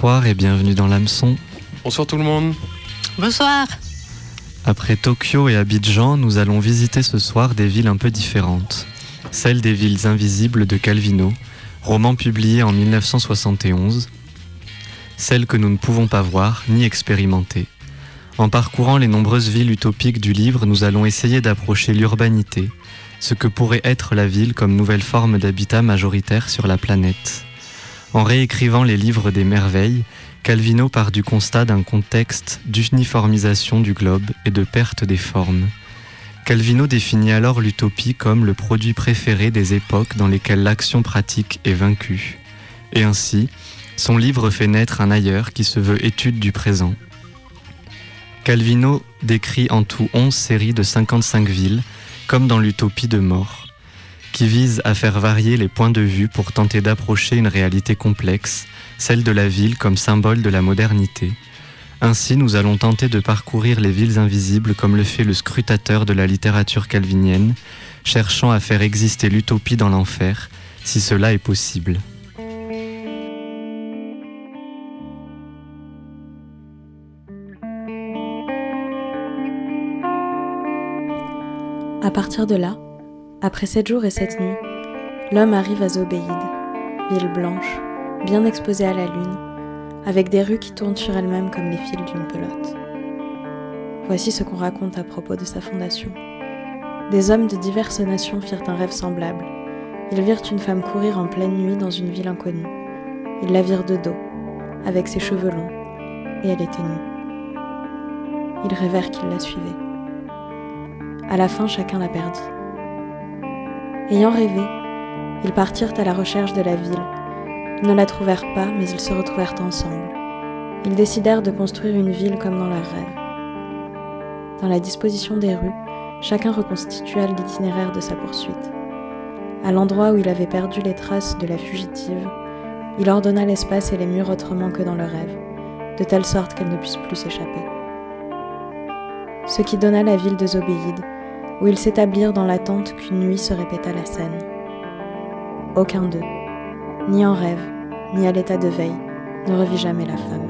Bonsoir et bienvenue dans l'hameçon. Bonsoir tout le monde. Bonsoir. Après Tokyo et Abidjan, nous allons visiter ce soir des villes un peu différentes. Celle des villes invisibles de Calvino, roman publié en 1971. Celle que nous ne pouvons pas voir ni expérimenter. En parcourant les nombreuses villes utopiques du livre, nous allons essayer d'approcher l'urbanité, ce que pourrait être la ville comme nouvelle forme d'habitat majoritaire sur la planète. En réécrivant les livres des merveilles, Calvino part du constat d'un contexte d'uniformisation du globe et de perte des formes. Calvino définit alors l'utopie comme le produit préféré des époques dans lesquelles l'action pratique est vaincue. Et ainsi, son livre fait naître un ailleurs qui se veut étude du présent. Calvino décrit en tout 11 séries de 55 villes, comme dans l'utopie de mort, qui vise à faire varier les points de vue pour tenter d'approcher une réalité complexe, celle de la ville comme symbole de la modernité. Ainsi, nous allons tenter de parcourir les villes invisibles comme le fait le scrutateur de la littérature calvinienne, cherchant à faire exister l'utopie dans l'enfer, si cela est possible. À partir de là, après sept jours et sept nuits, l'homme arrive à Zobéide, ville blanche, bien exposée à la lune, avec des rues qui tournent sur elles-mêmes comme les fils d'une pelote. Voici ce qu'on raconte à propos de sa fondation. Des hommes de diverses nations firent un rêve semblable. Ils virent une femme courir en pleine nuit dans une ville inconnue. Ils la virent de dos, avec ses cheveux longs, et elle était nue. Ils rêvèrent qu'ils la suivaient. À la fin, chacun la perdit. Ayant rêvé, ils partirent à la recherche de la ville. Ils ne la trouvèrent pas, mais ils se retrouvèrent ensemble. Ils décidèrent de construire une ville comme dans leur rêve. Dans la disposition des rues, chacun reconstitua l'itinéraire de sa poursuite. À l'endroit où il avait perdu les traces de la fugitive, il ordonna l'espace et les murs autrement que dans le rêve, de telle sorte qu'elle ne puisse plus s'échapper. Ce qui donna la ville de Zobéide, où ils s'établirent dans l'attente qu'une nuit se répéta la scène. Aucun d'eux, ni en rêve, ni à l'état de veille, ne revit jamais la femme.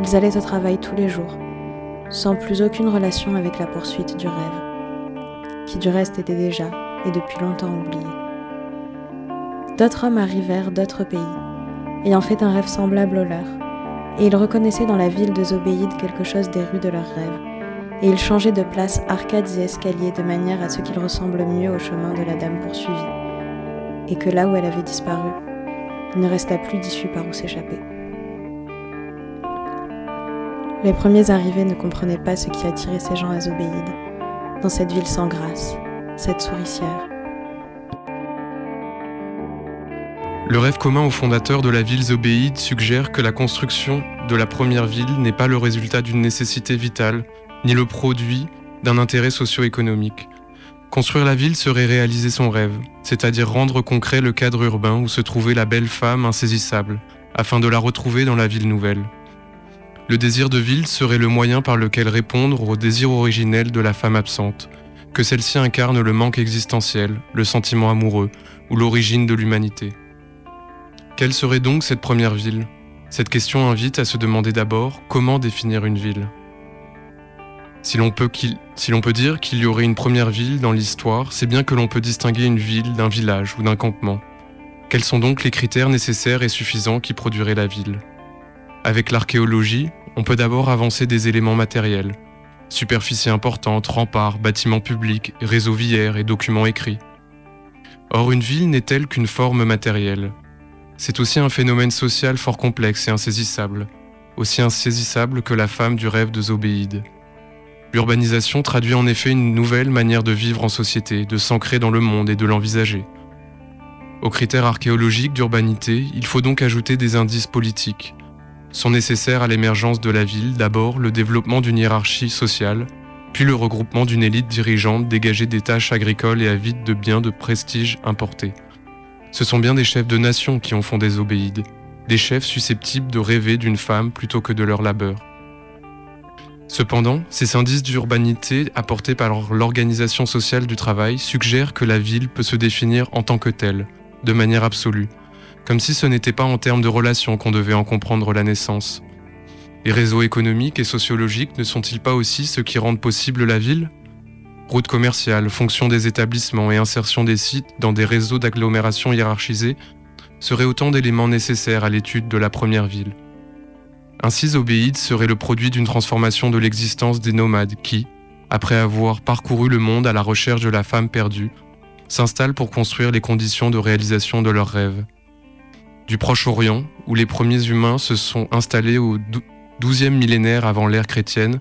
Ils allaient au travail tous les jours, sans plus aucune relation avec la poursuite du rêve, qui du reste était déjà et depuis longtemps oublié. D'autres hommes arrivèrent d'autres pays, ayant fait un rêve semblable au leur, et ils reconnaissaient dans la ville de Zobéide quelque chose des rues de leurs rêves, et ils changeaient de place arcades et escaliers de manière à ce qu'ils ressemblent mieux au chemin de la dame poursuivie, et que là où elle avait disparu, il ne resta plus d'issue par où s'échapper. Les premiers arrivés ne comprenaient pas ce qui attirait ces gens à Zobéide, dans cette ville sans grâce, cette souricière. Le rêve commun aux fondateurs de la ville Zobéide suggère que la construction de la première ville n'est pas le résultat d'une nécessité vitale, ni le produit d'un intérêt socio-économique. Construire la ville serait réaliser son rêve, c'est-à-dire rendre concret le cadre urbain où se trouvait la belle femme insaisissable, afin de la retrouver dans la ville nouvelle. Le désir de ville serait le moyen par lequel répondre au désir originel de la femme absente, que celle-ci incarne le manque existentiel, le sentiment amoureux ou l'origine de l'humanité. Quelle serait donc cette première ville? Cette question invite à se demander d'abord comment définir une ville. Si l'on peut, dire qu'il y aurait une première ville dans l'histoire, c'est bien que l'on peut distinguer une ville d'un village ou d'un campement. Quels sont donc les critères nécessaires et suffisants qui produiraient la ville? Avec l'archéologie, on peut d'abord avancer des éléments matériels. Superficie importante, remparts, bâtiments publics, réseaux viaires et documents écrits. Or, une ville n'est-elle qu'une forme matérielle C'est aussi un phénomène social fort complexe et insaisissable, aussi insaisissable que la femme du rêve de Zobéide. L'urbanisation traduit en effet une nouvelle manière de vivre en société, de s'ancrer dans le monde et de l'envisager. Aux critères archéologiques d'urbanité, il faut donc ajouter des indices politiques. Sont nécessaires à l'émergence de la ville d'abord le développement d'une hiérarchie sociale, puis le regroupement d'une élite dirigeante dégagée des tâches agricoles et avide de biens de prestige importés. Ce sont bien des chefs de nation qui ont fondé Zobéide, des chefs susceptibles de rêver d'une femme plutôt que de leur labeur. Cependant, ces indices d'urbanité apportés par l'organisation sociale du travail suggèrent que la ville peut se définir en tant que telle, de manière absolue, comme si ce n'était pas en termes de relations qu'on devait en comprendre la naissance. Les réseaux économiques et sociologiques ne sont-ils pas aussi ceux qui rendent possible la ville? Routes commerciales, fonction des établissements et insertion des sites dans des réseaux d'agglomération hiérarchisés seraient autant d'éléments nécessaires à l'étude de la première ville. Ainsi, Zobéide serait le produit d'une transformation de l'existence des nomades qui, après avoir parcouru le monde à la recherche de la femme perdue, s'installent pour construire les conditions de réalisation de leurs rêves. Du Proche-Orient, où les premiers humains se sont installés au XIIe millénaire avant l'ère chrétienne,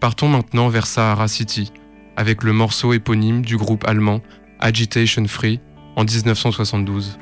partons maintenant vers Sahara City, avec le morceau éponyme du groupe allemand Agitation Free en 1972.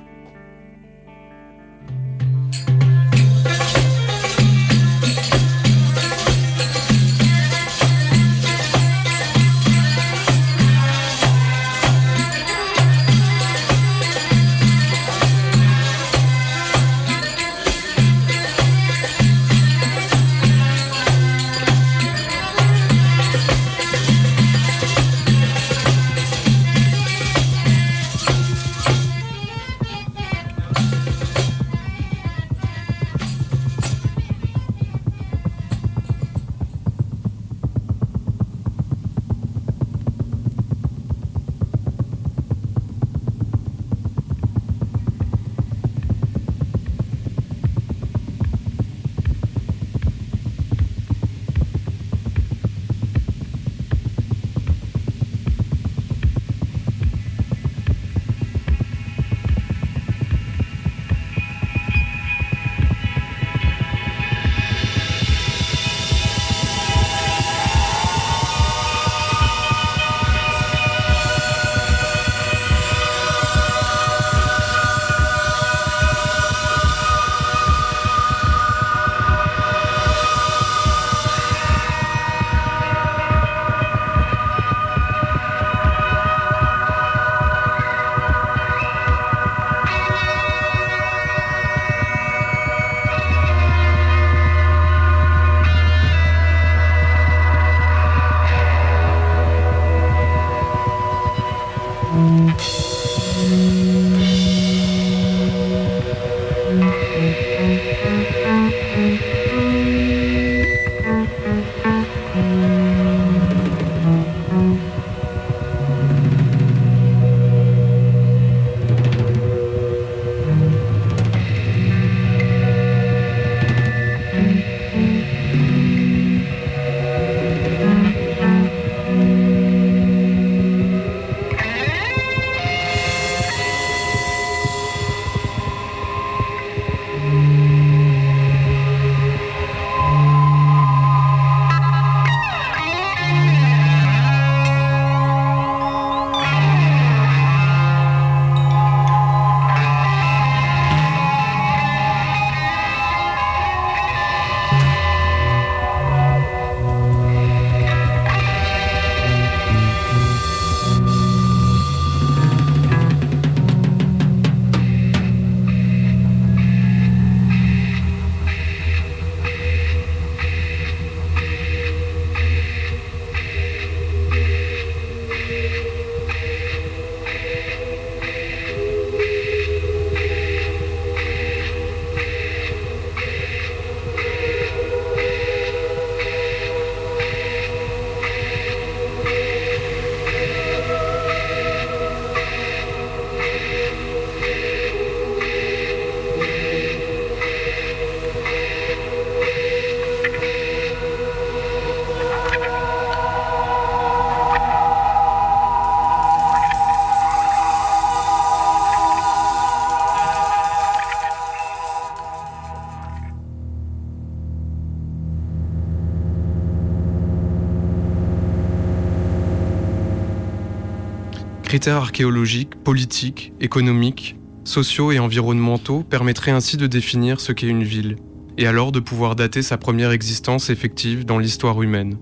Critères archéologiques, politiques, économiques, sociaux et environnementaux permettraient ainsi de définir ce qu'est une ville, et alors de pouvoir dater sa première existence effective dans l'histoire humaine.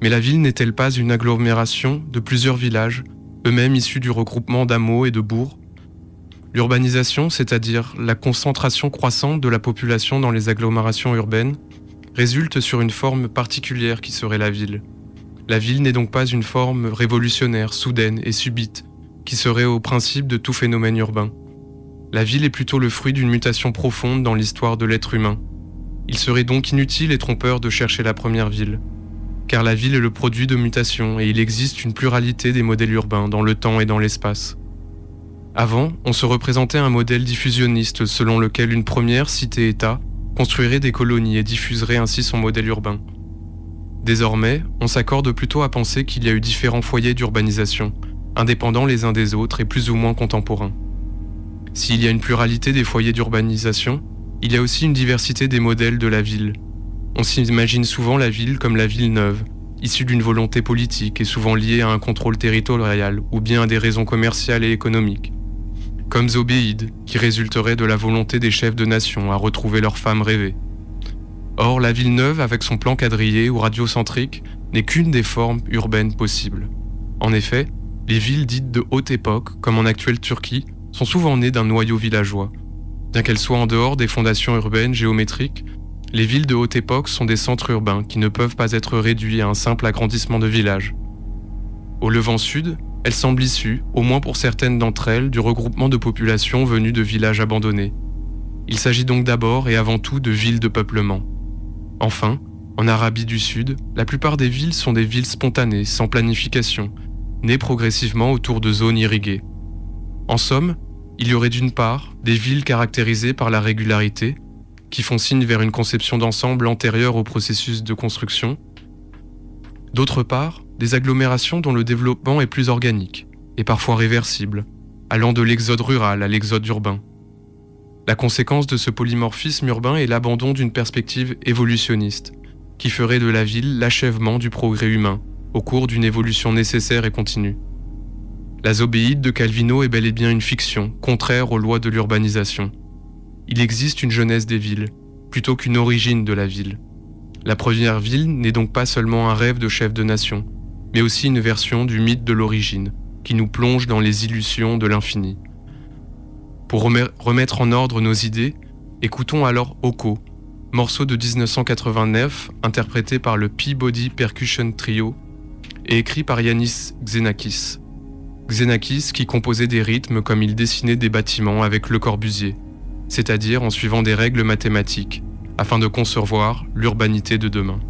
Mais la ville n'est-elle pas une agglomération de plusieurs villages, eux-mêmes issus du regroupement d'hameaux et de bourgs? L'urbanisation, c'est-à-dire la concentration croissante de la population dans les agglomérations urbaines, résulte sur une forme particulière qui serait la ville, la ville n'est donc pas une forme révolutionnaire, soudaine et subite, qui serait au principe de tout phénomène urbain. La ville est plutôt le fruit d'une mutation profonde dans l'histoire de l'être humain. Il serait donc inutile et trompeur de chercher la première ville, car la ville est le produit de mutations et il existe une pluralité des modèles urbains dans le temps et dans l'espace. Avant, on se représentait un modèle diffusionniste selon lequel une première cité-État construirait des colonies et diffuserait ainsi son modèle urbain. Désormais, on s'accorde plutôt à penser qu'il y a eu différents foyers d'urbanisation, indépendants les uns des autres et plus ou moins contemporains. S'il y a une pluralité des foyers d'urbanisation, il y a aussi une diversité des modèles de la ville. On s'imagine souvent la ville comme la ville neuve, issue d'une volonté politique et souvent liée à un contrôle territorial ou bien à des raisons commerciales et économiques comme Zobéide, qui résulterait de la volonté des chefs de nation à retrouver leurs femmes rêvées. Or, la ville neuve, avec son plan quadrillé ou radiocentrique, n'est qu'une des formes urbaines possibles. En effet, les villes dites de haute époque, comme en actuelle Turquie, sont souvent nées d'un noyau villageois. Bien qu'elles soient en dehors des fondations urbaines géométriques, les villes de haute époque sont des centres urbains qui ne peuvent pas être réduits à un simple agrandissement de village. Au Levant Sud, elle semble issue, au moins pour certaines d'entre elles, du regroupement de populations venues de villages abandonnés. Il s'agit donc d'abord et avant tout de villes de peuplement. Enfin, en Arabie du Sud, la plupart des villes sont des villes spontanées, sans planification, nées progressivement autour de zones irriguées. En somme, il y aurait d'une part des villes caractérisées par la régularité, qui font signe vers une conception d'ensemble antérieure au processus de construction. D'autre part, des agglomérations dont le développement est plus organique et parfois réversible, allant de l'exode rural à l'exode urbain. La conséquence de ce polymorphisme urbain est l'abandon d'une perspective évolutionniste, qui ferait de la ville l'achèvement du progrès humain, au cours d'une évolution nécessaire et continue. La zobéide de Calvino est bel et bien une fiction, contraire aux lois de l'urbanisation. Il existe une jeunesse des villes, plutôt qu'une origine de la ville. La première ville n'est donc pas seulement un rêve de chef de nation, mais aussi une version du mythe de l'origine, qui nous plonge dans les illusions de l'infini. Pour remettre en ordre nos idées, écoutons alors Oko, morceau de 1989 interprété par le Peabody Percussion Trio et écrit par Yanis Xenakis. Xenakis qui composait des rythmes comme il dessinait des bâtiments avec Le Corbusier, c'est-à-dire en suivant des règles mathématiques, afin de concevoir l'urbanité de demain.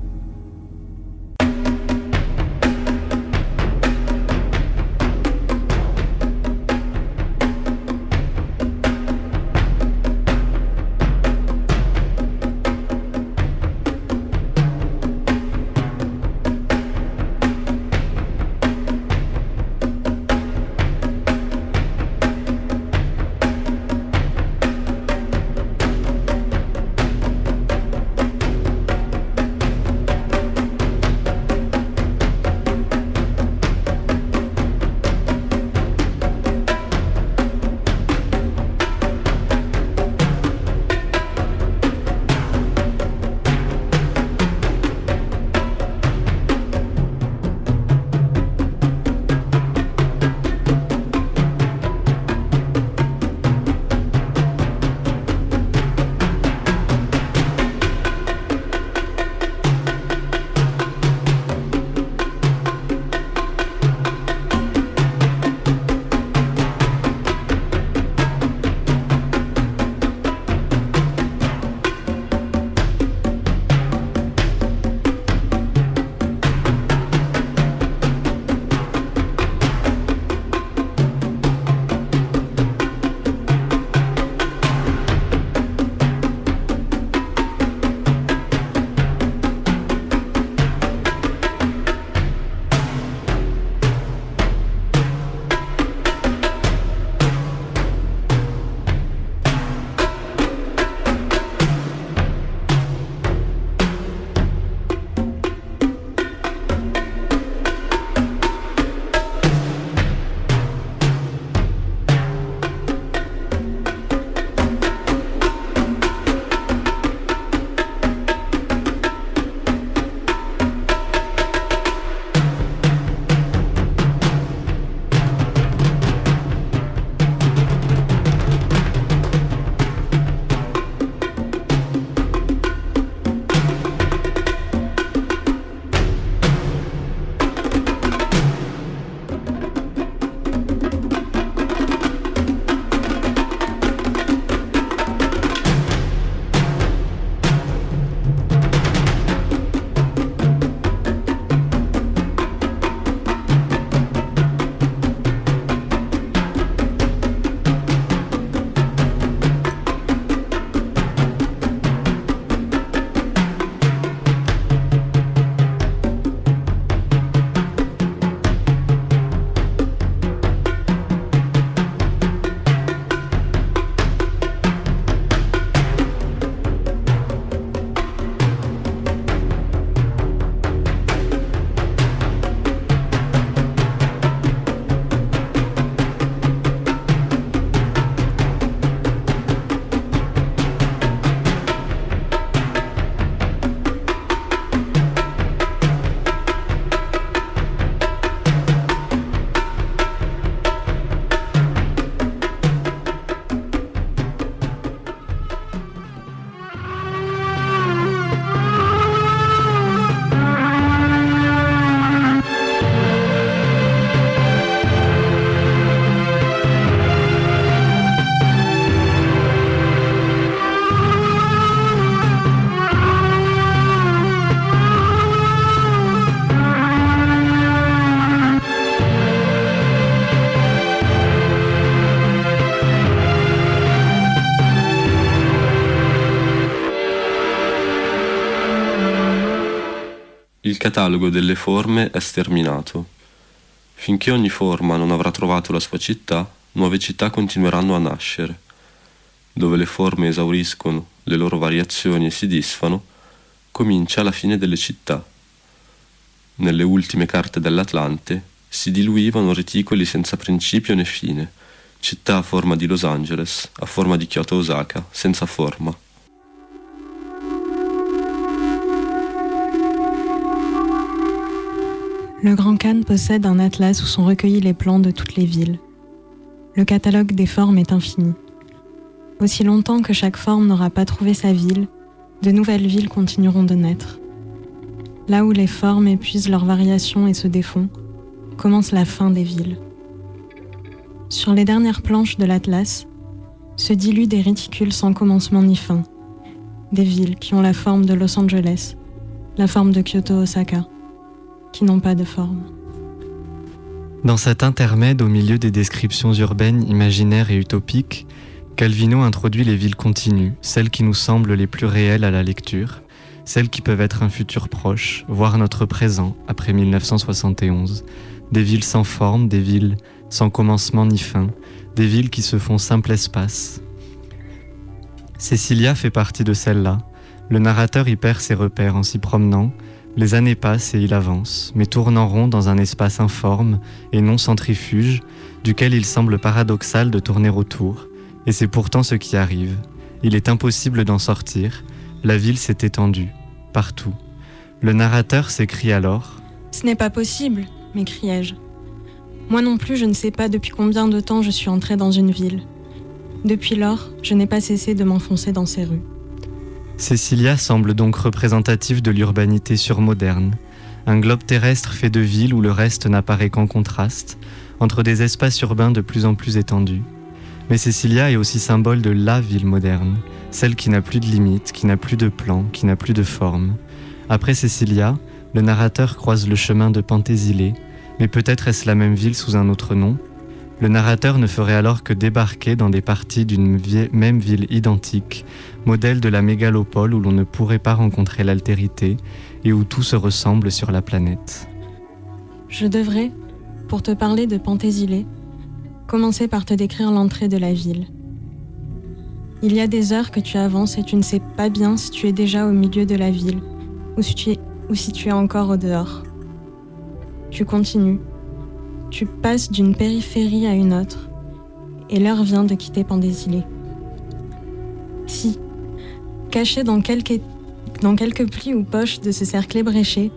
Catalogo delle forme è sterminato. Finché ogni forma non avrà trovato la sua città, nuove città continueranno a nascere. Dove le forme esauriscono le loro variazioni e si disfano, comincia la fine delle città. Nelle ultime carte dell'Atlante si diluivano reticoli senza principio né fine, città a forma di Los Angeles, a forma di Kyoto Osaka, senza forma. Le Grand Khan possède un atlas où sont recueillis les plans de toutes les villes. Le catalogue des formes est infini. Aussi longtemps que chaque forme n'aura pas trouvé sa ville, de nouvelles villes continueront de naître. Là où les formes épuisent leurs variations et se défont, commence la fin des villes. Sur les dernières planches de l'Atlas se diluent des réticules sans commencement ni fin, des villes qui ont la forme de Los Angeles, la forme de Kyoto-Osaka, qui n'ont pas de forme. Dans cet intermède au milieu des descriptions urbaines, imaginaires et utopiques, Calvino introduit les villes continues, celles qui nous semblent les plus réelles à la lecture, celles qui peuvent être un futur proche, voire notre présent après 1971, des villes sans forme, des villes sans commencement ni fin, des villes qui se font simple espace. Cecilia fait partie de celle-là. Le narrateur y perd ses repères en s'y promenant, les années passent et il avance, mais tourne en rond dans un espace informe et non centrifuge, duquel il semble paradoxal de tourner autour, et c'est pourtant ce qui arrive. Il est impossible d'en sortir, la ville s'est étendue, partout. Le narrateur s'écrie alors Ce n'est pas possible, m'écriai-je. Moi non plus, je ne sais pas depuis combien de temps je suis entré dans une ville. Depuis lors, je n'ai pas cessé de m'enfoncer dans ces rues. Cecilia semble donc représentative de l'urbanité surmoderne, un globe terrestre fait de villes où le reste n'apparaît qu'en contraste, entre des espaces urbains de plus en plus étendus. Mais Cecilia est aussi symbole de la ville moderne, celle qui n'a plus de limites, qui n'a plus de plan, qui n'a plus de forme. Après Cecilia, le narrateur croise le chemin de Pantésilée, mais peut-être est-ce la même ville sous un autre nom? Le narrateur ne ferait alors que débarquer dans des parties d'une même ville identique, modèle de la mégalopole où l'on ne pourrait pas rencontrer l'altérité et où tout se ressemble sur la planète. Je devrais, pour te parler de Pantésilée, commencer par te décrire l'entrée de la ville. Il y a des heures que tu avances et tu ne sais pas bien si tu es déjà au milieu de la ville ou si tu es encore au dehors. Tu continues, tu passes d'une périphérie à une autre, et l'heure vient de quitter Pandésilée. Si, caché dans quelques, dans plis ou poches de ce cercle ébréché,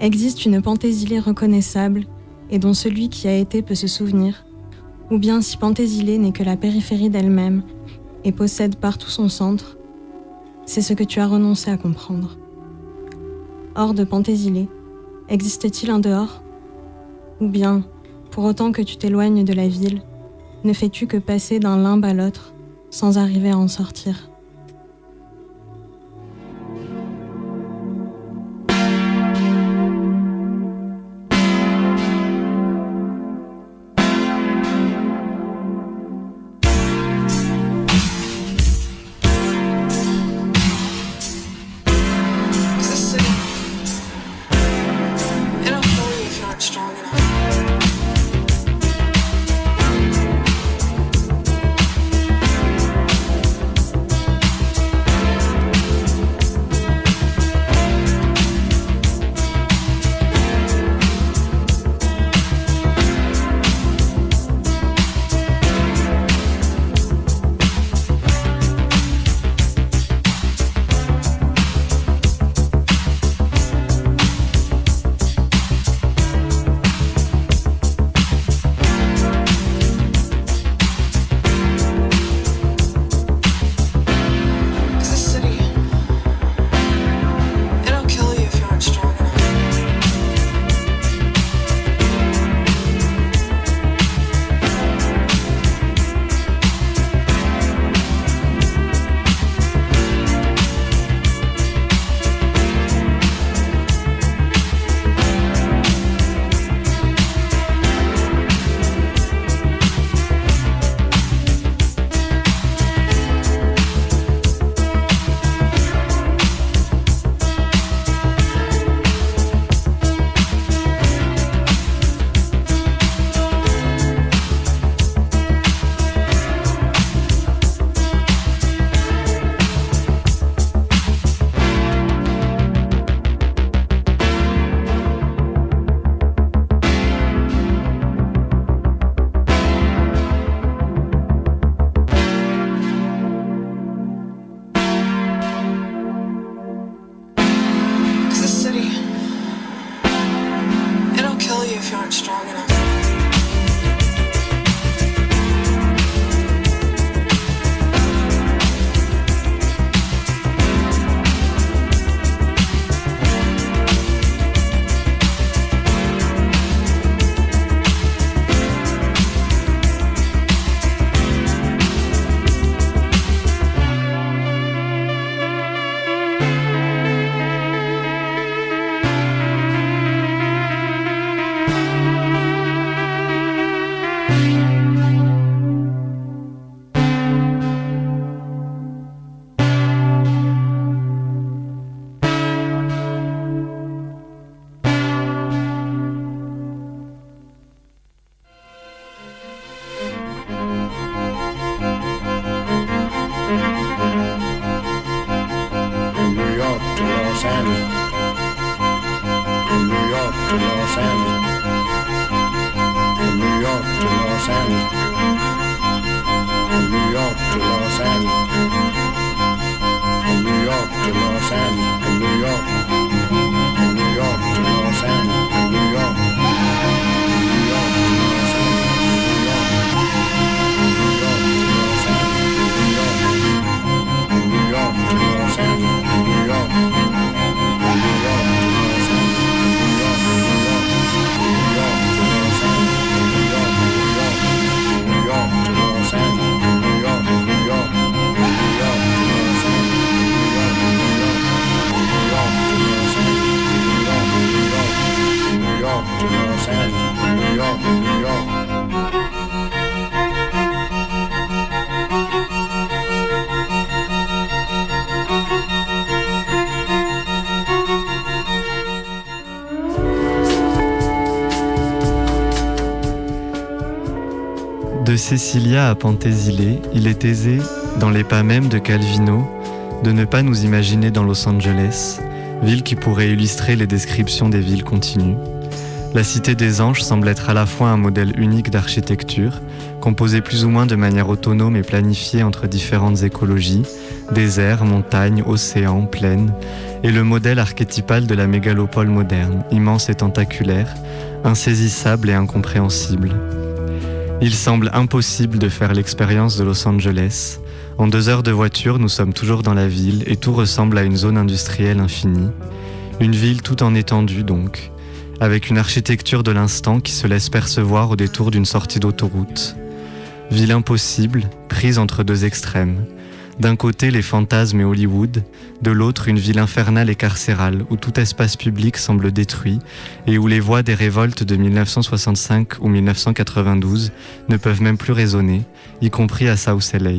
existe une Pantésilée reconnaissable et dont celui qui a été peut se souvenir, ou bien si Pantésilée n'est que la périphérie d'elle-même et possède partout son centre, c'est ce que tu as renoncé à comprendre. Hors de Pantésilée, existe-t-il un dehors? Ou bien pour autant que tu t'éloignes de la ville, ne fais-tu que passer d'un limbe à l'autre sans arriver à en sortir? De Cecilia à Pentésilée, il est aisé, dans les pas mêmes de Calvino, de ne pas nous imaginer dans Los Angeles, ville qui pourrait illustrer les descriptions des villes continues. La Cité des Anges semble être à la fois un modèle unique d'architecture, composé plus ou moins de manière autonome et planifié entre différentes écologies, déserts, montagnes, océans, plaines, et le modèle archétypal de la mégalopole moderne, immense et tentaculaire, insaisissable et incompréhensible. Il semble impossible de faire l'expérience de Los Angeles. En deux heures de voiture, nous sommes toujours dans la ville et tout ressemble à une zone industrielle infinie. Une ville tout en étendue donc, avec une architecture de l'instant qui se laisse percevoir au détour d'une sortie d'autoroute. Ville impossible, prise entre deux extrêmes. D'un côté les fantasmes et Hollywood, de l'autre une ville infernale et carcérale où tout espace public semble détruit et où les voix des révoltes de 1965 ou 1992 ne peuvent même plus résonner, y compris à South LA.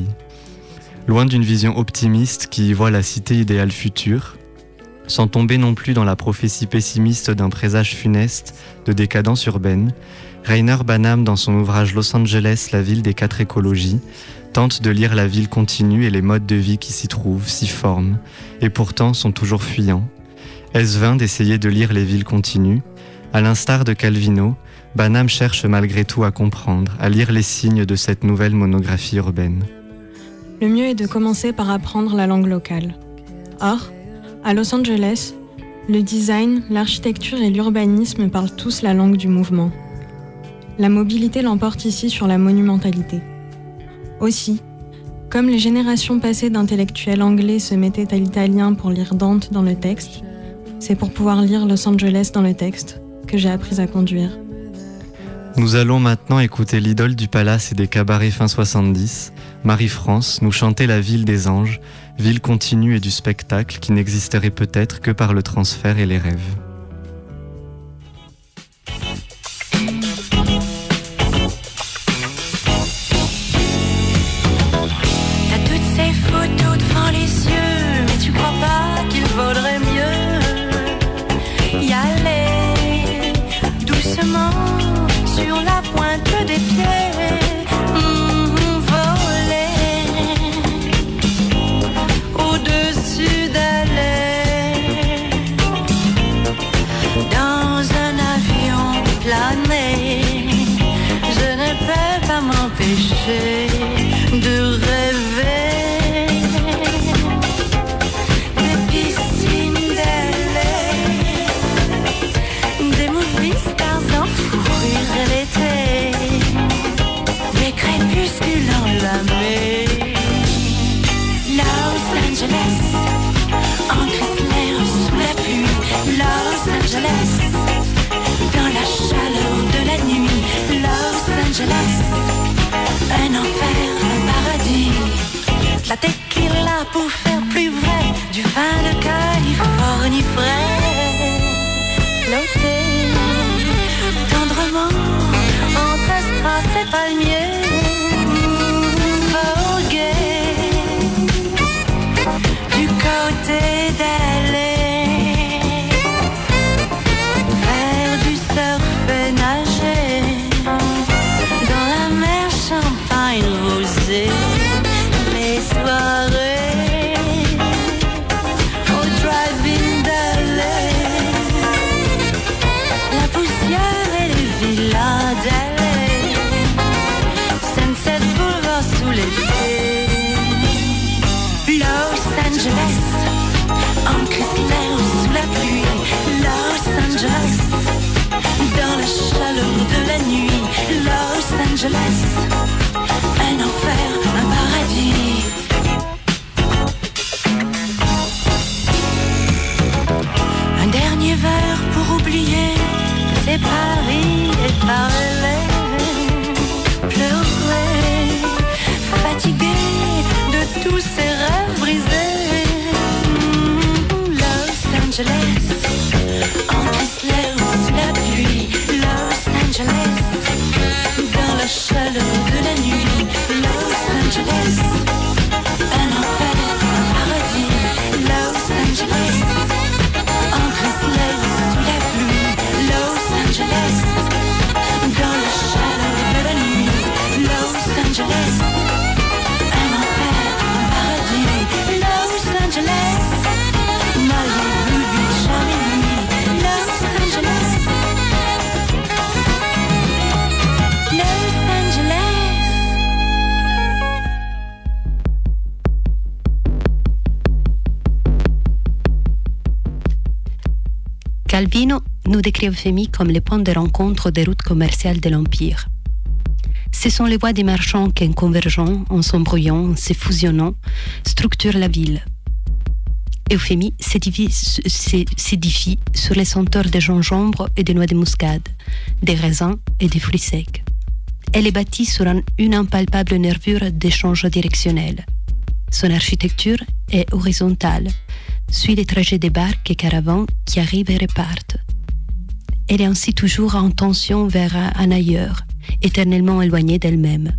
Loin d'une vision optimiste qui y voit la cité idéale future, sans tomber non plus dans la prophétie pessimiste d'un présage funeste de décadence urbaine, Rainer Banham, dans son ouvrage Los Angeles, la ville des quatre écologies, tente de lire la ville continue et les modes de vie qui s'y trouvent, s'y forment, et pourtant sont toujours fuyants. Est-ce vain d'essayer de lire les villes continues? À l'instar de Calvino, Banham cherche malgré tout à comprendre, à lire les signes de cette nouvelle monographie urbaine. Le mieux est de commencer par apprendre la langue locale. Or, à Los Angeles, le design, l'architecture et l'urbanisme parlent tous la langue du mouvement. La mobilité l'emporte ici sur la monumentalité. Aussi, comme les générations passées d'intellectuels anglais se mettaient à l'italien pour lire Dante dans le texte, c'est pour pouvoir lire Los Angeles dans le texte que j'ai appris à conduire. Nous allons maintenant écouter l'idole du palace et des cabarets fin 70, Marie-France, nous chanter la ville des anges, ville continue et du spectacle qui n'existerait peut-être que par le transfert et les rêves. Décrit Euphémie comme le point de rencontre des routes commerciales de l'Empire. Ce sont les voies des marchands qui, en convergeant, en s'embrouillant, en se fusionnant, structurent la ville. Euphémie s'édifie sur les senteurs de gingembre et de noix de muscade, des raisins et des fruits secs. Elle est bâtie sur une impalpable nervure d'échange directionnel. Son architecture est horizontale, suit les trajets des barques et caravans qui arrivent et repartent. Elle est ainsi toujours en tension vers un ailleurs, éternellement éloignée d'elle-même.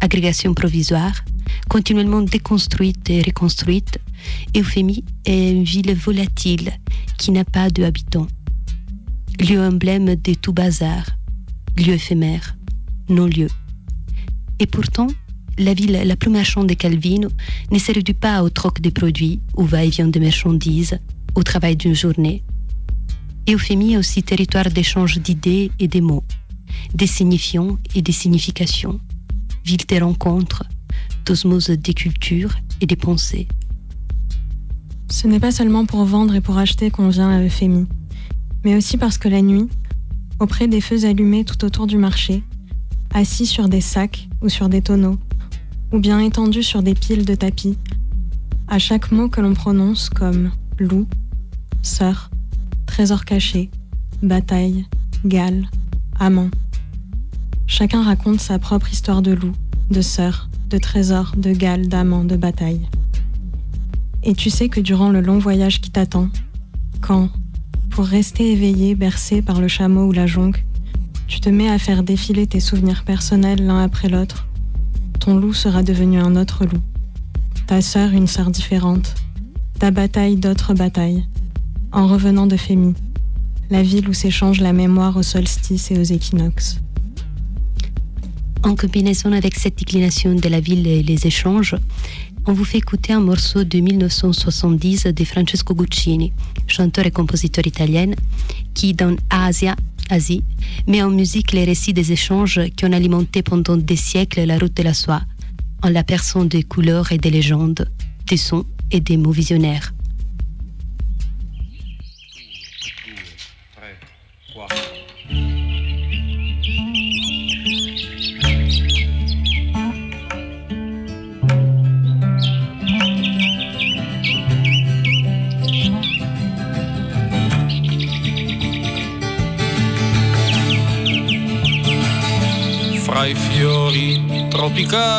Agrégation provisoire, continuellement déconstruite et reconstruite, Euphémie est une ville volatile qui n'a pas de habitants. Lieu emblème de tout bazar, lieu éphémère, non-lieu. Et pourtant, la ville la plus marchande de Calvino ne se réduit pas au troc des produits, au va-et-vient de marchandises, au travail d'une journée. Euphémie est aussi territoire d'échange d'idées et des mots, des signifiants et des significations, ville des rencontres, d'osmose des cultures et des pensées. Ce n'est pas seulement pour vendre et pour acheter qu'on vient à Euphémie, mais aussi parce que la nuit, auprès des feux allumés tout autour du marché, assis sur des sacs ou sur des tonneaux, ou bien étendu sur des piles de tapis, à chaque mot que l'on prononce comme loup, sœur, trésor caché, bataille, gale, amant. Chacun raconte sa propre histoire de loup, de sœur, de trésor, de gale, d'amant, de bataille. Et tu sais que durant le long voyage qui t'attend, quand, pour rester éveillé, bercé par le chameau ou la jonque, tu te mets à faire défiler tes souvenirs personnels l'un après l'autre, ton loup sera devenu un autre loup, ta sœur une sœur différente, ta bataille d'autres batailles, en revenant de Fémi, la ville où s'échange la mémoire aux solstices et aux équinoxes. En combinaison avec cette déclination de la ville et les échanges, on vous fait écouter un morceau de 1970 de Francesco Guccini, chanteur et compositeur italien, qui dans Asia Asie, met en musique les récits des échanges qui ont alimenté pendant des siècles la route de la soie, en la personne des couleurs et des légendes, des sons et des mots visionnaires.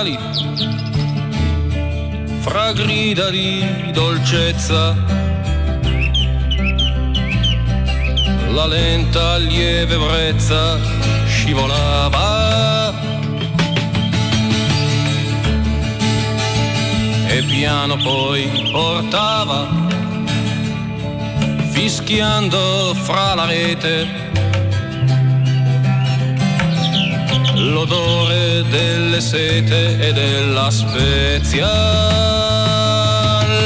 Tropicali, fra grida di dolcezza, la lenta lieve brezza scivolava. E piano poi portava, fischiando fra la rete l'odore delle sete e della spezia.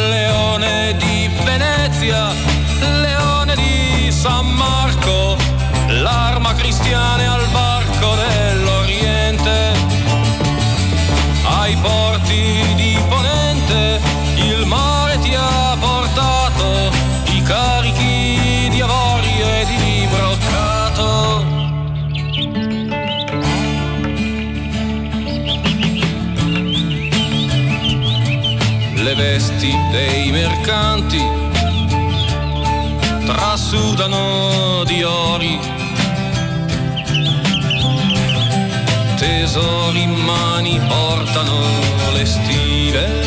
Leone di Venezia, leone di San Marco, l'arma cristiana al varco vesti dei mercanti trasudano di ori, tesori in mani portano le stive.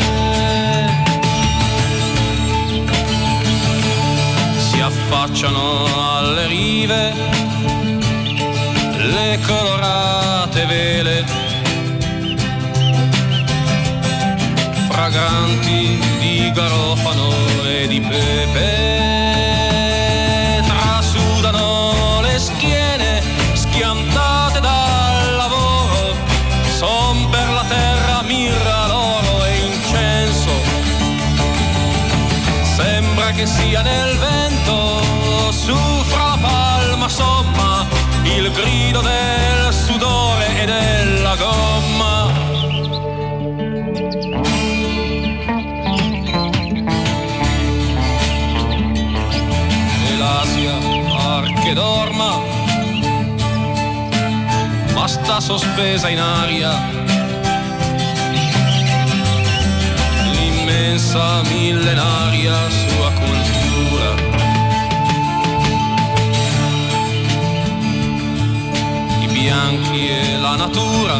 Si affacciano alle rive le colorate vele fragranti garofano e di pepe. Trasudano le schiene schiantate dal lavoro, son per la terra mirra, l'oro e incenso. Sembra che sia nel vento, su fra palma somma, il grido del ma sta sospesa in aria. L'immensa millenaria sua cultura. I bianchi e la natura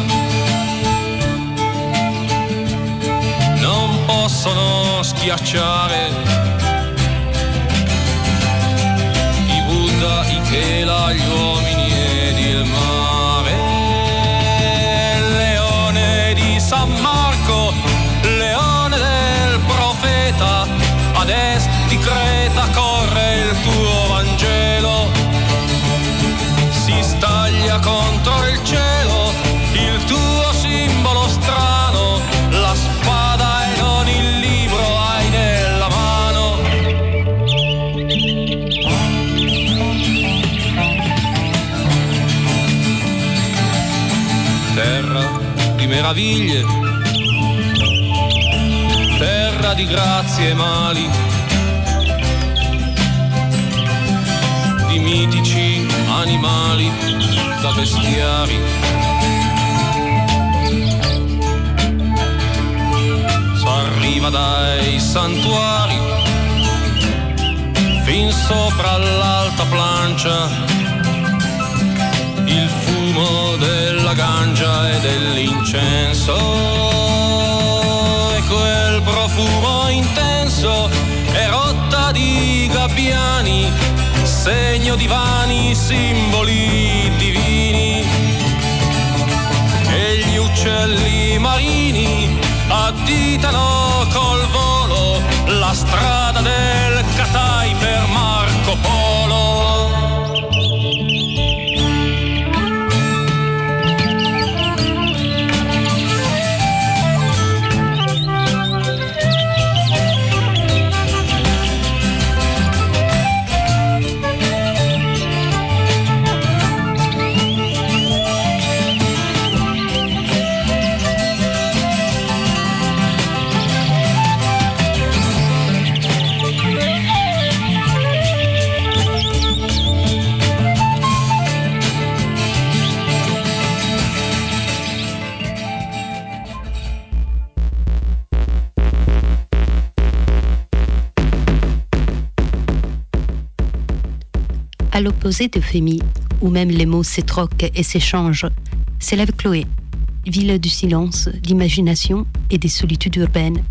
non possono schiacciare Chela, gli uomini meraviglie, terra di grazie e mali, di mitici animali da bestiari. S'arriva dai santuari fin sopra l'alta plancia fumo della ganja e dell'incenso. E quel profumo intenso è rotta di gabbiani, segno di vani simboli divini. E gli uccelli marini additano col À l'opposé de Fémi, où même les mots s'étroquent et s'échangent, s'élève Chloé, ville du silence, d'imagination et des solitudes urbaines,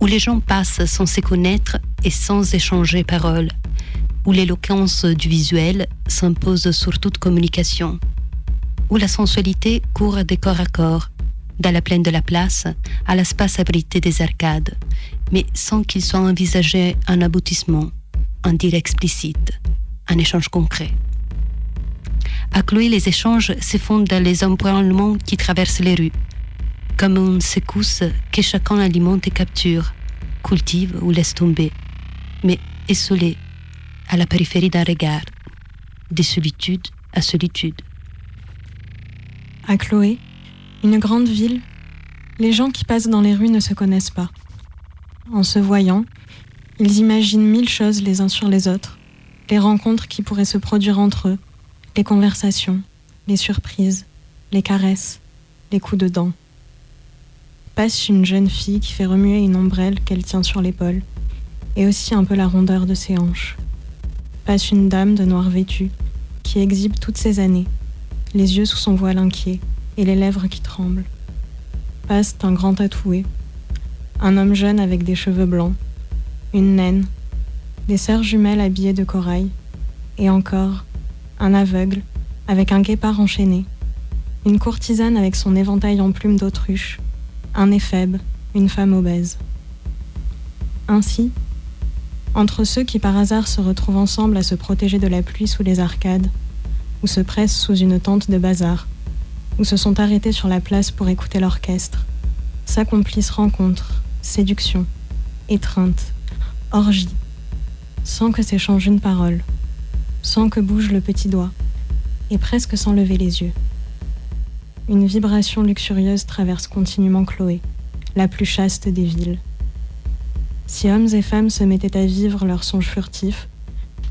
où les gens passent sans se connaître et sans échanger parole, où l'éloquence du visuel s'impose sur toute communication, où la sensualité court de corps à corps, dans la plaine de la place, à l'espace abrité des arcades, mais sans qu'il soit envisagé un aboutissement, un dire explicite, un échange concret. À Chloé, les échanges se font dans les embranlements qui traversent les rues, comme une secousse que chacun alimente et capture, cultive ou laisse tomber, mais essolé à la périphérie d'un regard, de solitude à solitude. À Chloé, une grande ville, les gens qui passent dans les rues ne se connaissent pas. En se voyant, ils imaginent mille choses les uns sur les autres, les rencontres qui pourraient se produire entre eux, les conversations, les surprises, les caresses, les coups de dents. Passe une jeune fille qui fait remuer une ombrelle qu'elle tient sur l'épaule, et aussi un peu la rondeur de ses hanches. Passe une dame de noir vêtue, qui exhibe toutes ses années, les yeux sous son voile inquiet et les lèvres qui tremblent. Passe un grand tatoué, un homme jeune avec des cheveux blancs, une naine, des sœurs jumelles habillées de corail, et encore un aveugle avec un guépard enchaîné, une courtisane avec son éventail en plumes d'autruche, un éphèbe, une femme obèse. Ainsi, entre ceux qui par hasard se retrouvent ensemble à se protéger de la pluie sous les arcades, ou se pressent sous une tente de bazar, ou se sont arrêtés sur la place pour écouter l'orchestre, s'accomplissent rencontres, séductions, étreintes, orgies, sans que s'échange une parole, sans que bouge le petit doigt, et presque sans lever les yeux. Une vibration luxurieuse traverse continuellement Chloé, la plus chaste des villes. Si hommes et femmes se mettaient à vivre leurs songes furtifs,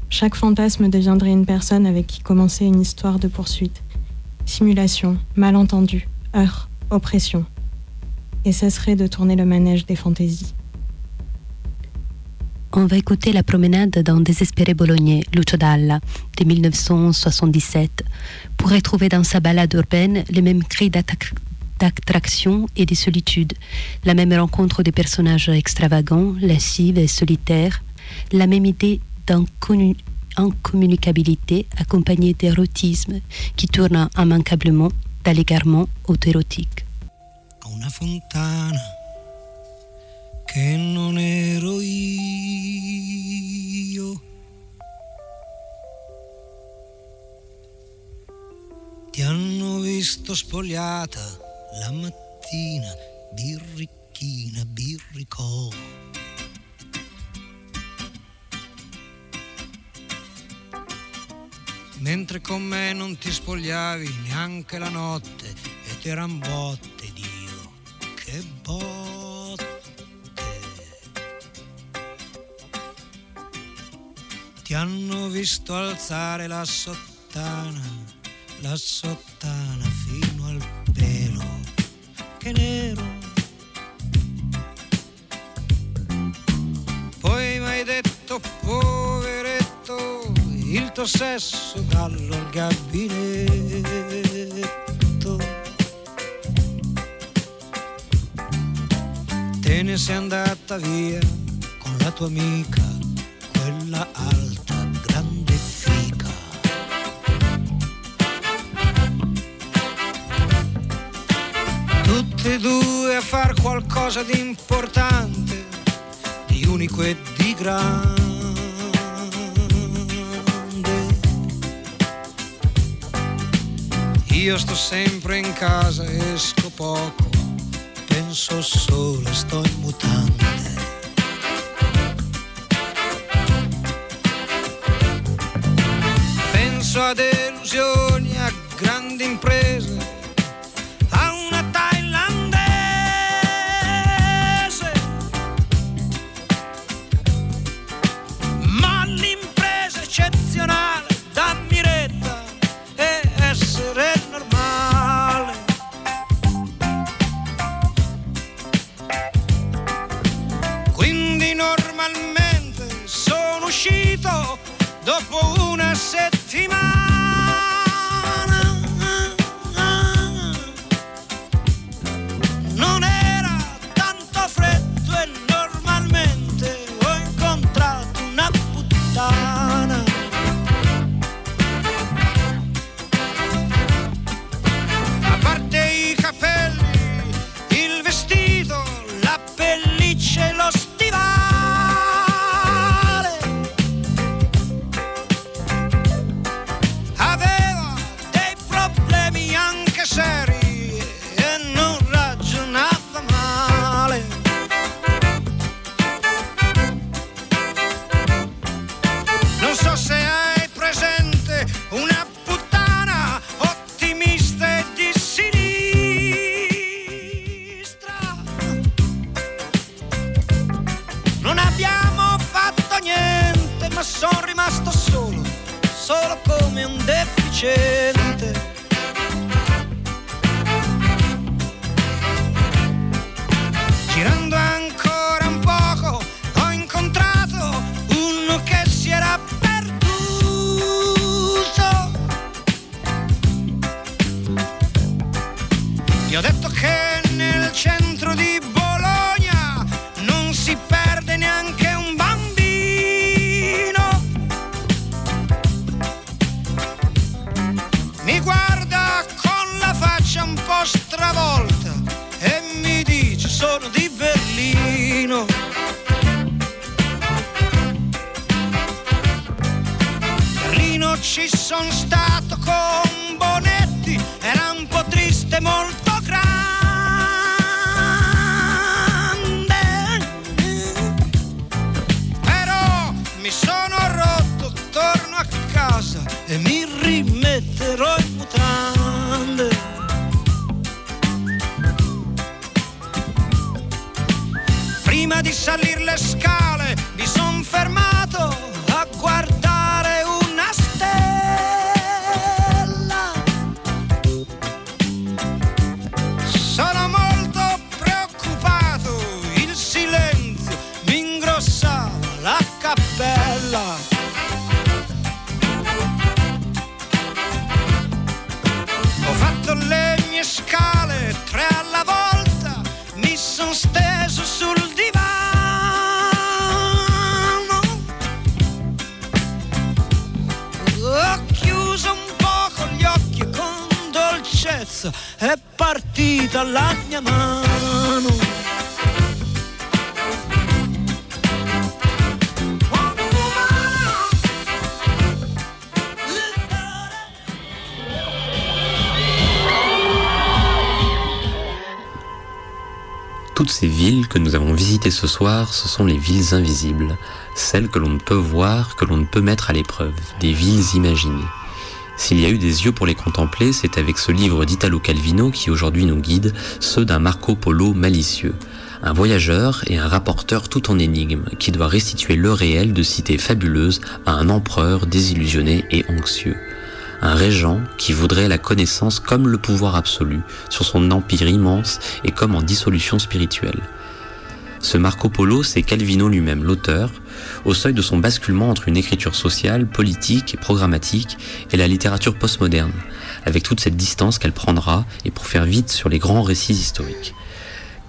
chaque fantasme deviendrait une personne avec qui commencer une histoire de poursuite. Simulation, malentendu, heurts, oppression. Et cesserait de tourner le manège des fantaisies. On va écouter la promenade dans Désespéré Bolognais, Lucio Dalla, de 1977, pour retrouver dans sa balade urbaine les mêmes cris d'attraction et de solitude, la même rencontre des personnages extravagants, lascives et solitaires, la même idée d'incommunicabilité accompagnée d'érotisme qui tourne immanquablement da l'égarement autoérotique. Che non ero io. Ti hanno visto spogliata la mattina, birricchina, birricò. Mentre con me non ti spogliavi neanche la notte e ti botte, Dio, che botte. Ti hanno visto alzare la sottana, la sottana fino al pelo, che nero. Poi mi hai detto, poveretto, il tuo sesso dallo al gabinetto. Te ne sei andata via con la tua amica, quella alta, Tutte e due a far qualcosa di importante, di unico e di grande. Io sto sempre in casa, esco poco, penso solo, sto in mutande. Penso a delusioni, a grandi imprese, dopo una settimana. Gli ho detto che nel centro di Bologna non si perde neanche un bambino. Mi guarda con la faccia un po' stravolta e mi dice sono di Berlino. Berlino ci sono stato con Bonetti, era un po' triste, molto Salire le scale mi son fermato Toutes ces villes que nous avons visitées ce soir, ce sont les villes invisibles, celles que l'on ne peut voir, que l'on ne peut mettre à l'épreuve, des villes imaginées. S'il y a eu des yeux pour les contempler, c'est avec ce livre d'Italo Calvino qui aujourd'hui nous guide, ceux d'un Marco Polo malicieux. Un voyageur et un rapporteur tout en énigme qui doit restituer le réel de cités fabuleuses à un empereur désillusionné et anxieux un régent qui voudrait la connaissance comme le pouvoir absolu sur son empire immense et comme en dissolution spirituelle. Ce Marco Polo, c'est Calvino lui-même, l'auteur, au seuil de son basculement entre une écriture sociale, politique et programmatique et la littérature postmoderne, avec toute cette distance qu'elle prendra et pour faire vite sur les grands récits historiques.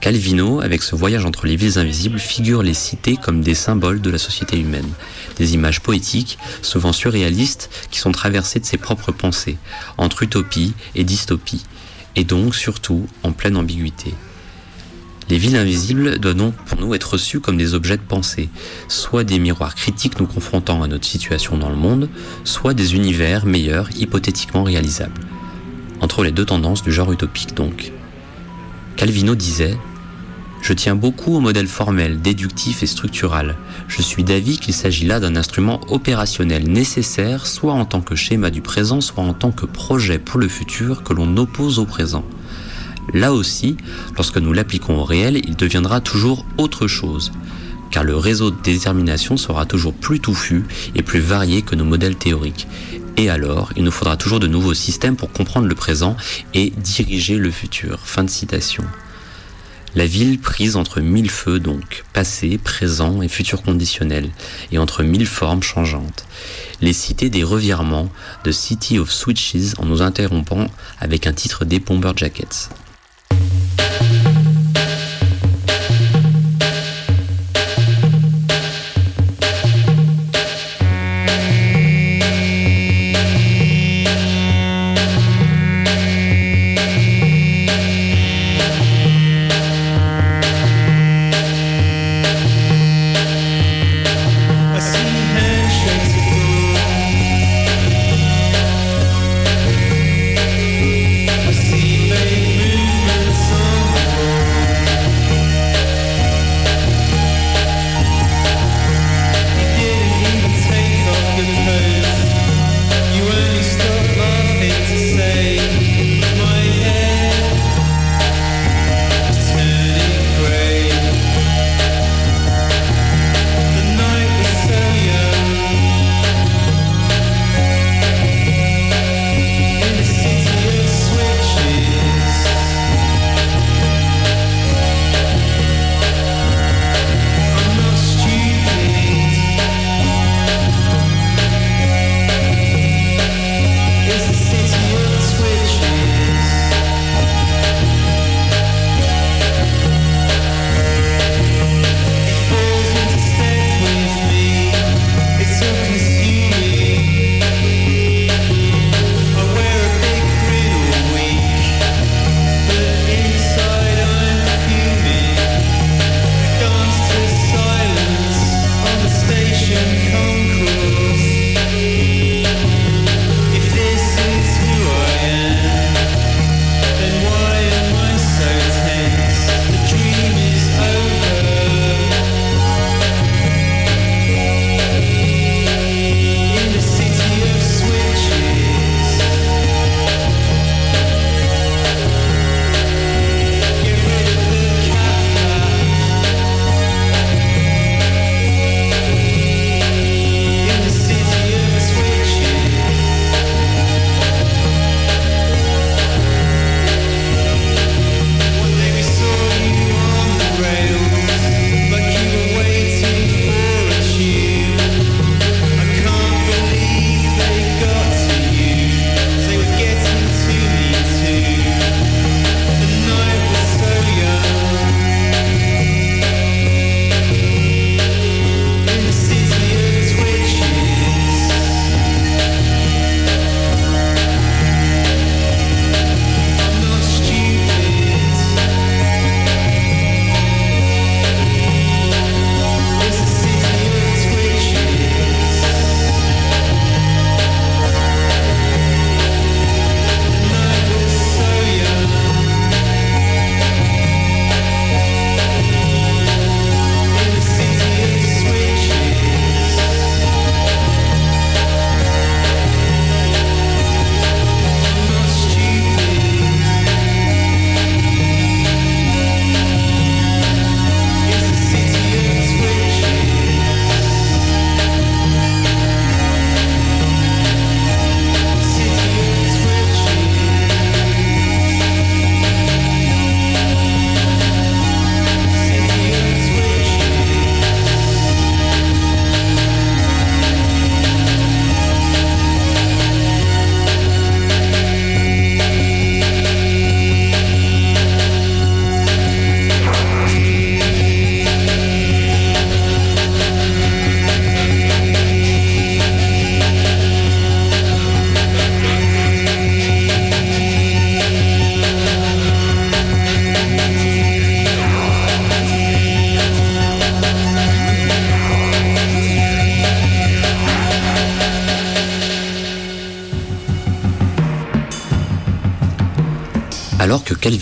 Calvino, avec ce voyage entre les villes invisibles, figure les cités comme des symboles de la société humaine, des images poétiques, souvent surréalistes, qui sont traversées de ses propres pensées, entre utopie et dystopie, et donc surtout en pleine ambiguïté. Les villes invisibles doivent donc pour nous être reçues comme des objets de pensée, soit des miroirs critiques nous confrontant à notre situation dans le monde, soit des univers meilleurs hypothétiquement réalisables. Entre les deux tendances du genre utopique donc. Calvino disait Je tiens beaucoup au modèle formel, déductif et structural. Je suis d'avis qu'il s'agit là d'un instrument opérationnel nécessaire, soit en tant que schéma du présent, soit en tant que projet pour le futur que l'on oppose au présent. Là aussi, lorsque nous l'appliquons au réel, il deviendra toujours autre chose, car le réseau de détermination sera toujours plus touffu et plus varié que nos modèles théoriques. Et alors, il nous faudra toujours de nouveaux systèmes pour comprendre le présent et diriger le futur. Fin de citation. La ville prise entre mille feux donc, passé, présent et futur conditionnel, et entre mille formes changeantes. Les cités des revirements, de City of Switches en nous interrompant avec un titre des Bomber Jackets. Bye.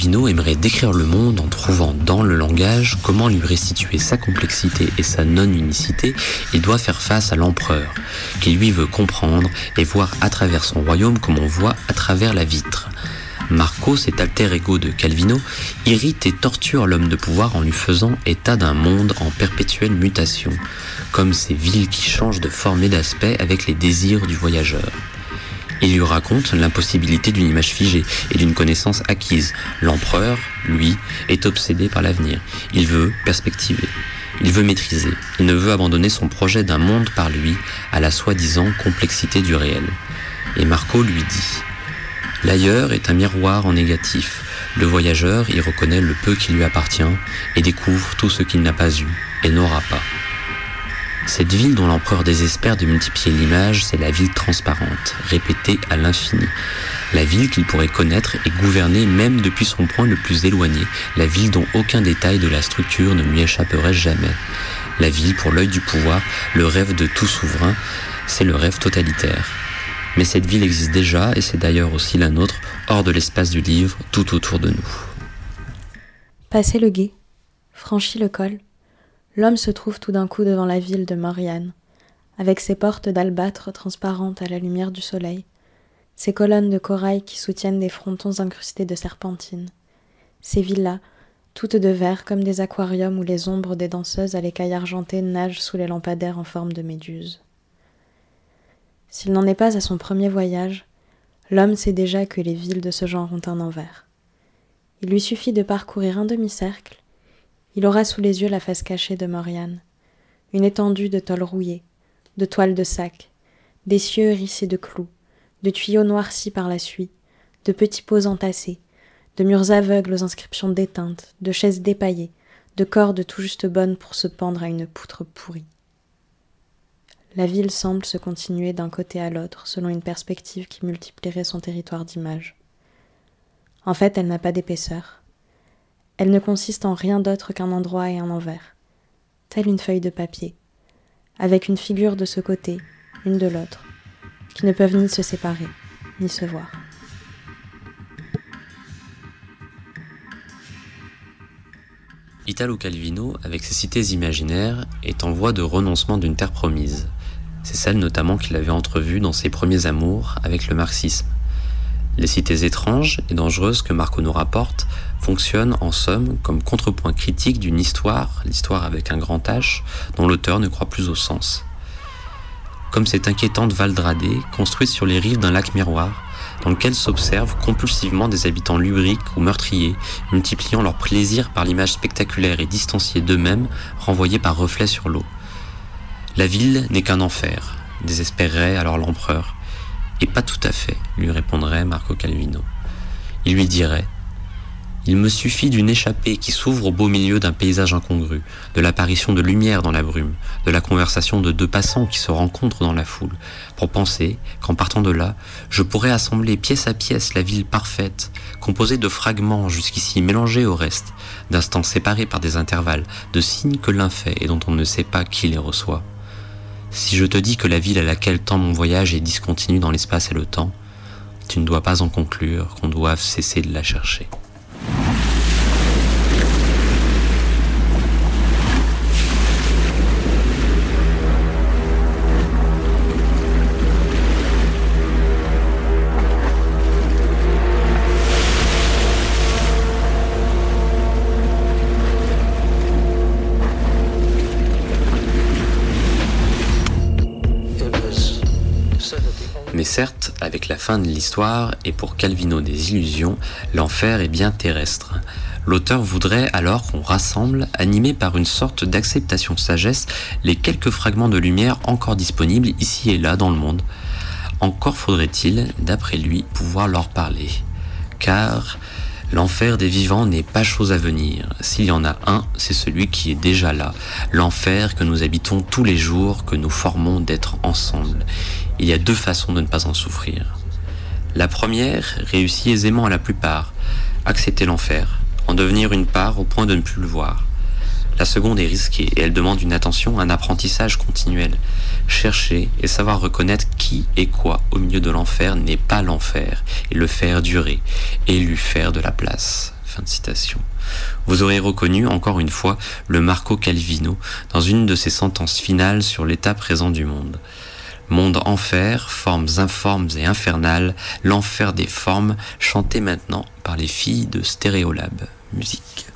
Calvino aimerait décrire le monde en trouvant dans le langage comment lui restituer sa complexité et sa non-unicité, il doit faire face à l'empereur, qui lui veut comprendre et voir à travers son royaume comme on voit à travers la vitre. Marco, cet alter ego de Calvino, irrite et torture l'homme de pouvoir en lui faisant état d'un monde en perpétuelle mutation, comme ces villes qui changent de forme et d'aspect avec les désirs du voyageur. Il lui raconte l'impossibilité d'une image figée et d'une connaissance acquise. L'empereur, lui, est obsédé par l'avenir. Il veut perspectiver. Il veut maîtriser. Il ne veut abandonner son projet d'un monde par lui à la soi-disant complexité du réel. Et Marco lui dit L'ailleurs est un miroir en négatif. Le voyageur y reconnaît le peu qui lui appartient et découvre tout ce qu'il n'a pas eu et n'aura pas. Cette ville dont l'empereur désespère de multiplier l'image, c'est la ville transparente, répétée à l'infini. La ville qu'il pourrait connaître et gouverner même depuis son point le plus éloigné, la ville dont aucun détail de la structure ne lui échapperait jamais. La ville, pour l'œil du pouvoir, le rêve de tout souverain, c'est le rêve totalitaire. Mais cette ville existe déjà, et c'est d'ailleurs aussi la nôtre, hors de l'espace du livre, tout autour de nous. Passé le guet, franchi le col, l'homme se trouve tout d'un coup devant la ville de Marianne, avec ses portes d'albâtre transparentes à la lumière du soleil, ses colonnes de corail qui soutiennent des frontons incrustés de serpentines, ces villas, toutes de verre comme des aquariums où les ombres des danseuses à l'écaille argentée nagent sous les lampadaires en forme de méduses. S'il n'en est pas à son premier voyage, l'homme sait déjà que les villes de ce genre ont un envers. Il lui suffit de parcourir un demi-cercle, il aura sous les yeux la face cachée de Moriane, une étendue de tôle rouillée, de toiles de sac, des cieux hérissés de clous, de tuyaux noircis par la suie, de petits pots entassés, de murs aveugles aux inscriptions déteintes, de chaises dépaillées, de cordes tout juste bonnes pour se pendre à une poutre pourrie. La ville semble se continuer d'un côté à l'autre selon une perspective qui multiplierait son territoire d'image. En fait, elle n'a pas d'épaisseur. Elle ne consiste en rien d'autre qu'un endroit et un envers, telle une feuille de papier, avec une figure de ce côté, une de l'autre, qui ne peuvent ni se séparer, ni se voir. Italo Calvino, avec ses cités imaginaires, est en voie de renoncement d'une terre promise. C'est celle notamment qu'il avait entrevue dans ses premiers amours avec le marxisme. Les cités étranges et dangereuses que Marco nous rapporte fonctionnent en somme comme contrepoint critique d'une histoire, l'histoire avec un grand H, dont l'auteur ne croit plus au sens. Comme cette inquiétante Valdradée construite sur les rives d'un lac miroir, dans lequel s'observent compulsivement des habitants lubriques ou meurtriers, multipliant leur plaisir par l'image spectaculaire et distanciée d'eux-mêmes, renvoyée par reflet sur l'eau. La ville n'est qu'un enfer, désespérerait alors l'empereur. Et pas tout à fait, lui répondrait Marco Calvino. Il lui dirait Il me suffit d'une échappée qui s'ouvre au beau milieu d'un paysage incongru, de l'apparition de lumière dans la brume, de la conversation de deux passants qui se rencontrent dans la foule, pour penser qu'en partant de là, je pourrais assembler pièce à pièce la ville parfaite, composée de fragments jusqu'ici mélangés au reste, d'instants séparés par des intervalles, de signes que l'un fait et dont on ne sait pas qui les reçoit. Si je te dis que la ville à laquelle tend mon voyage est discontinue dans l'espace et le temps, tu ne dois pas en conclure qu'on doive cesser de la chercher. Certes, avec la fin de l'histoire et pour Calvino des illusions, l'enfer est bien terrestre. L'auteur voudrait alors qu'on rassemble, animé par une sorte d'acceptation sagesse, les quelques fragments de lumière encore disponibles ici et là dans le monde. Encore faudrait-il, d'après lui, pouvoir leur parler. Car L'enfer des vivants n'est pas chose à venir. S'il y en a un, c'est celui qui est déjà là. L'enfer que nous habitons tous les jours, que nous formons d'être ensemble. Il y a deux façons de ne pas en souffrir. La première réussit aisément à la plupart. Accepter l'enfer, en devenir une part au point de ne plus le voir. La seconde est risquée et elle demande une attention, un apprentissage continuel. Chercher et savoir reconnaître qui et quoi au milieu de l'enfer n'est pas l'enfer et le faire durer et lui faire de la place. Fin de citation. Vous aurez reconnu encore une fois le Marco Calvino dans une de ses sentences finales sur l'état présent du monde. Monde enfer, formes informes et infernales, l'enfer des formes, chanté maintenant par les filles de Stéréolab. Musique.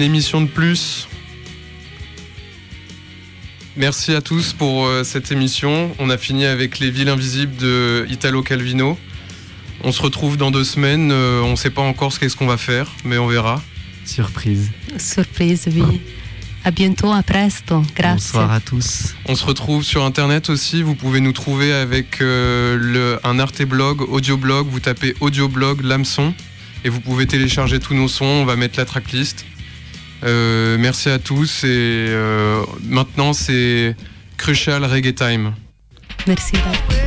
Une émission de plus. Merci à tous pour euh, cette émission. On a fini avec Les Villes Invisibles de Italo Calvino. On se retrouve dans deux semaines. Euh, on ne sait pas encore ce qu'est-ce qu'on va faire, mais on verra. Surprise. Surprise, oui. À bientôt, à presto. Grazie. Bonsoir à tous. On se retrouve sur internet aussi. Vous pouvez nous trouver avec euh, le, un arte blog, audio blog. Vous tapez audio blog l'hameçon et vous pouvez télécharger tous nos sons. On va mettre la tracklist. Euh, merci à tous et euh, maintenant c'est Crucial Reggae Time. Merci. Revoir.